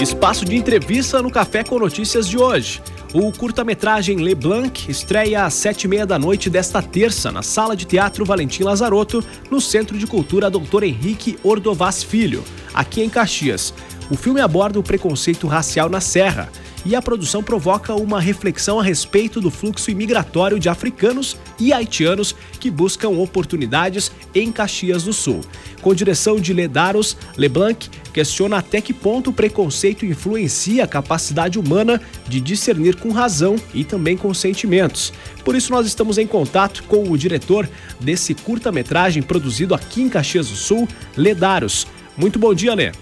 Espaço de entrevista no Café com Notícias de hoje. O curta-metragem Le Blanc estreia às sete e meia da noite desta terça na Sala de Teatro Valentim Lazarotto, no Centro de Cultura Dr. Henrique Ordovás Filho, aqui em Caxias. O filme aborda o preconceito racial na Serra e a produção provoca uma reflexão a respeito do fluxo imigratório de africanos e haitianos que buscam oportunidades em Caxias do Sul. Com direção de Ledaros, Leblanc questiona até que ponto o preconceito influencia a capacidade humana de discernir com razão e também com sentimentos. Por isso, nós estamos em contato com o diretor desse curta-metragem produzido aqui em Caxias do Sul, Ledaros. Muito bom dia, Lê.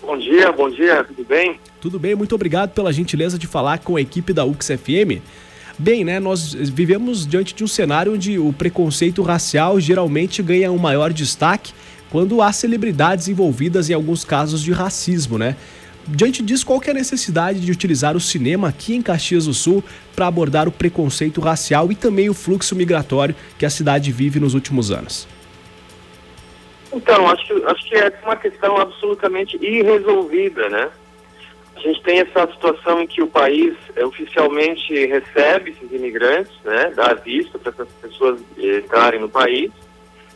Bom dia, bom dia, tudo bem? Tudo bem, muito obrigado pela gentileza de falar com a equipe da UXFM. Bem, né, nós vivemos diante de um cenário onde o preconceito racial geralmente ganha um maior destaque quando há celebridades envolvidas em alguns casos de racismo, né? Diante disso, qual é a necessidade de utilizar o cinema aqui em Caxias do Sul para abordar o preconceito racial e também o fluxo migratório que a cidade vive nos últimos anos? Então, acho acho que é uma questão absolutamente irresolvida, né? A gente tem essa situação em que o país é, oficialmente recebe esses imigrantes, né, dá visto para essas pessoas entrarem no país,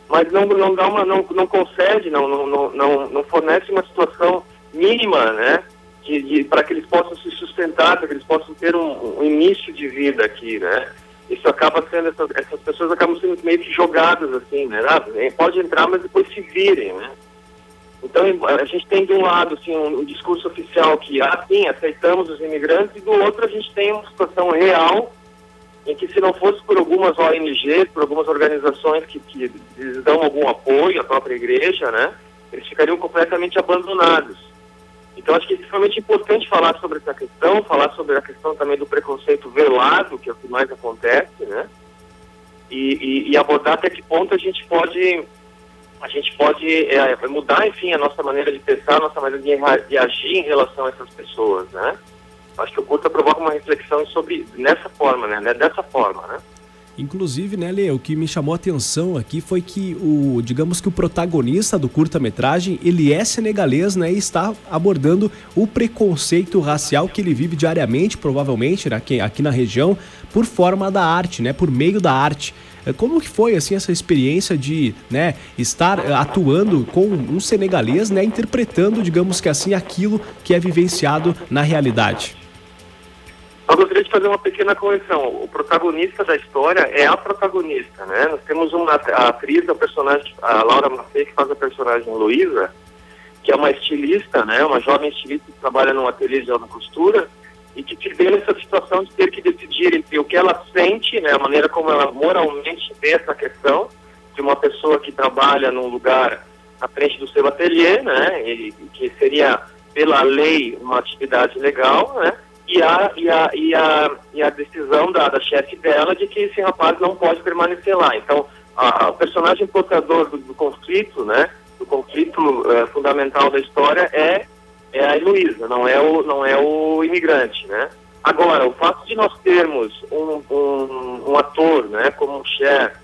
mas não, não dá uma, não, não concede, não, não, não, não fornece uma situação mínima, né, de, de para que eles possam se sustentar, para que eles possam ter um, um início de vida aqui, né. Isso acaba sendo, essas, essas pessoas acabam sendo meio que jogadas assim, né, ah, pode entrar, mas depois se virem, né. Então, a gente tem de um lado assim, um, um, discurso oficial que, ah, sim, aceitamos os imigrantes, e do outro a gente tem uma situação real em que se não fosse por algumas ONGs, por algumas organizações que, que dão algum apoio à própria igreja, né, eles ficariam completamente abandonados. Então, acho que é extremamente importante falar sobre essa questão, falar sobre a questão também do preconceito velado, que é o que mais acontece, né, e, e, e abordar até que ponto a gente pode a gente pode é, mudar, enfim, a nossa maneira de pensar, a nossa maneira de, agir em relação a essas pessoas, né? Acho que o curta provoca uma reflexão sobre, nessa forma, né? Dessa forma, né? Inclusive, né, Lê, o que me chamou a atenção aqui foi que o, digamos que o protagonista do curta-metragem, ele é senegalês, né, e está abordando o preconceito racial que ele vive diariamente, provavelmente, né, aqui, aqui na região, por forma da arte, né, por meio da arte. É, como que foi assim essa experiência de né, estar eh, atuando com um senegalês, né, interpretando, digamos que assim, aquilo que é vivenciado na realidade? Eu gostaria de fazer uma pequena correção. O protagonista da história é a protagonista, né? Nós temos uma a atriz, a personagem, a Laura Maffei, que faz a personagem Luísa, que é uma estilista, né? Uma jovem estilista que trabalha num ateliê de costura e que te vê nessa situação de ter que decidir entre o que ela sente, né, a maneira como ela moralmente vê essa questão de uma pessoa que trabalha num lugar à frente do seu ateliê, né, e, que seria pela lei uma atividade legal, né, e a, e a, e a, e a decisão da, da chefe dela de que esse rapaz não pode permanecer lá. Então, a, o personagem portador do, do conflito, né, do conflito uh, fundamental da história é é a Heloísa, não é o, não é o imigrante, né? Agora, o fato de nós termos um, um, um ator, né, como o Cher,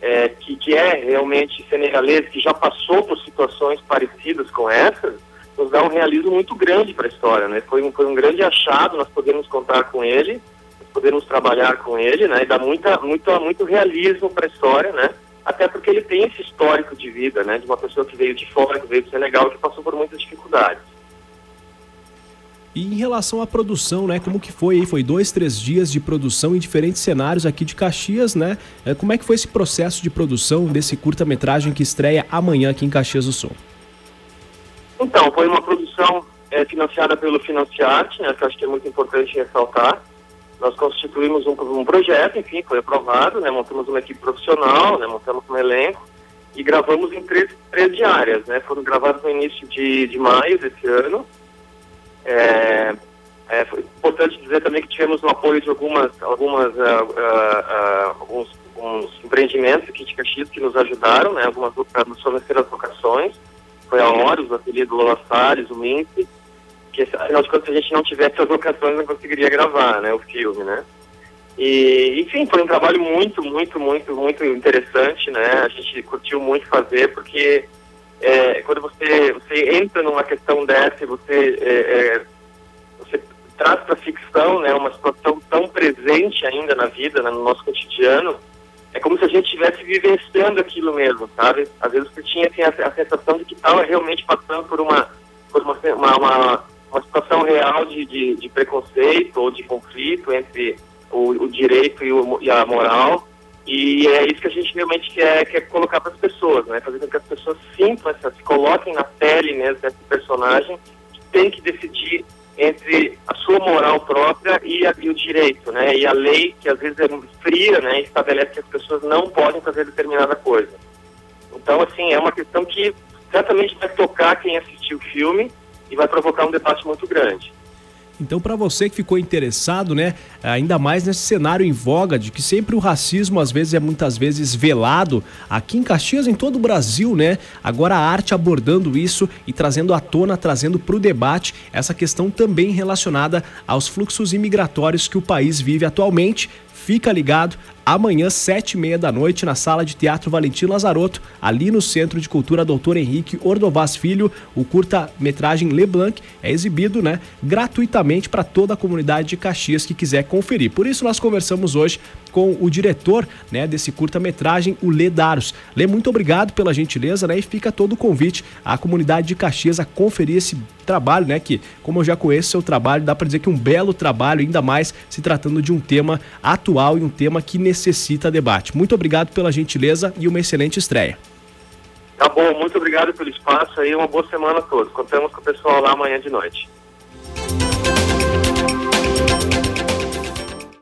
é, que, que é realmente senegalês, que já passou por situações parecidas com essas, nos dá um realismo muito grande para a história, né? Foi um, foi um grande achado, nós podemos contar com ele, podemos trabalhar com ele, né? E dá muita, muito, muito realismo para a história, né? Até porque ele tem esse histórico de vida, né? De uma pessoa que veio de fora, que veio do Senegal, que passou por muitas dificuldades. E em relação à produção, né? Como que foi aí? Foi dois, três dias de produção em diferentes cenários aqui de Caxias, né? É, como é que foi esse processo de produção desse curta-metragem que estreia amanhã aqui em Caxias do Sul? Então, foi uma produção é, financiada pelo Financiarte, né? Que acho que é muito importante ressaltar. Nós constituímos um, um projeto, enfim, foi aprovado, né? Montamos uma equipe profissional, né? Montamos um elenco e gravamos em três, três diárias, né? Foram gravados no início de, de maio desse ano é, é importante dizer também que tivemos o apoio de algumas, algumas uh, uh, uh, alguns, empreendimentos aqui de Caxias que nos ajudaram, né, algumas nos forneceram as locações, foi a Horus, o ateliê do Lola Salles, o Mince, que afinal de contas se a gente não tivesse as locações não conseguiria gravar, né, o filme, né. E, enfim, foi um trabalho muito, muito, muito, muito interessante, né, a gente curtiu muito fazer porque é, quando você, você entra numa questão dessa e você, é, é, você traz para a ficção né, uma situação tão presente ainda na vida, né, no nosso cotidiano, é como se a gente estivesse vivenciando aquilo mesmo, sabe? Às vezes você tinha assim, a, a sensação de que estava realmente passando por uma, por uma, uma, uma, uma situação real de, de, de, preconceito ou de conflito entre o, o direito e, o, e a moral. E é isso que a gente realmente quer, quer colocar para as pessoas, né? Fazer com que as pessoas sintam, se coloquem na pele mesmo desse personagem, que tem que decidir entre a sua moral própria e, a, e, o direito, né? E a lei, que às vezes é fria, né? Estabelece que as pessoas não podem fazer determinada coisa. Então, assim, é uma questão que certamente vai tocar quem assistiu o filme e vai provocar um debate muito grande. Então, para você que ficou interessado, né, ainda mais nesse cenário em voga de que sempre o racismo às vezes é muitas vezes velado aqui em Caxias, em todo o Brasil, né? Agora a arte abordando isso e trazendo à tona, trazendo para o debate essa questão também relacionada aos fluxos imigratórios que o país vive atualmente. Fica ligado, amanhã, sete e meia da noite, na Sala de Teatro Valentim Lazarotto, ali no Centro de Cultura Doutor Henrique Ordovaz Filho, o curta-metragem Leblanc é exibido né, gratuitamente para toda a comunidade de Caxias que quiser conferir. Por isso nós conversamos hoje com o diretor né, desse curta-metragem, o Lê Daros. Lê, muito obrigado pela gentileza né, e fica todo o convite à comunidade de Caxias a conferir esse trabalho, né? Que, como eu já conheço seu trabalho, dá para dizer que um belo trabalho, ainda mais se tratando de um tema atual e um tema que necessita debate. Muito obrigado pela gentileza e uma excelente estreia. Tá bom, muito obrigado pelo espaço aí, uma boa semana a todos. Contamos com o pessoal lá amanhã de noite.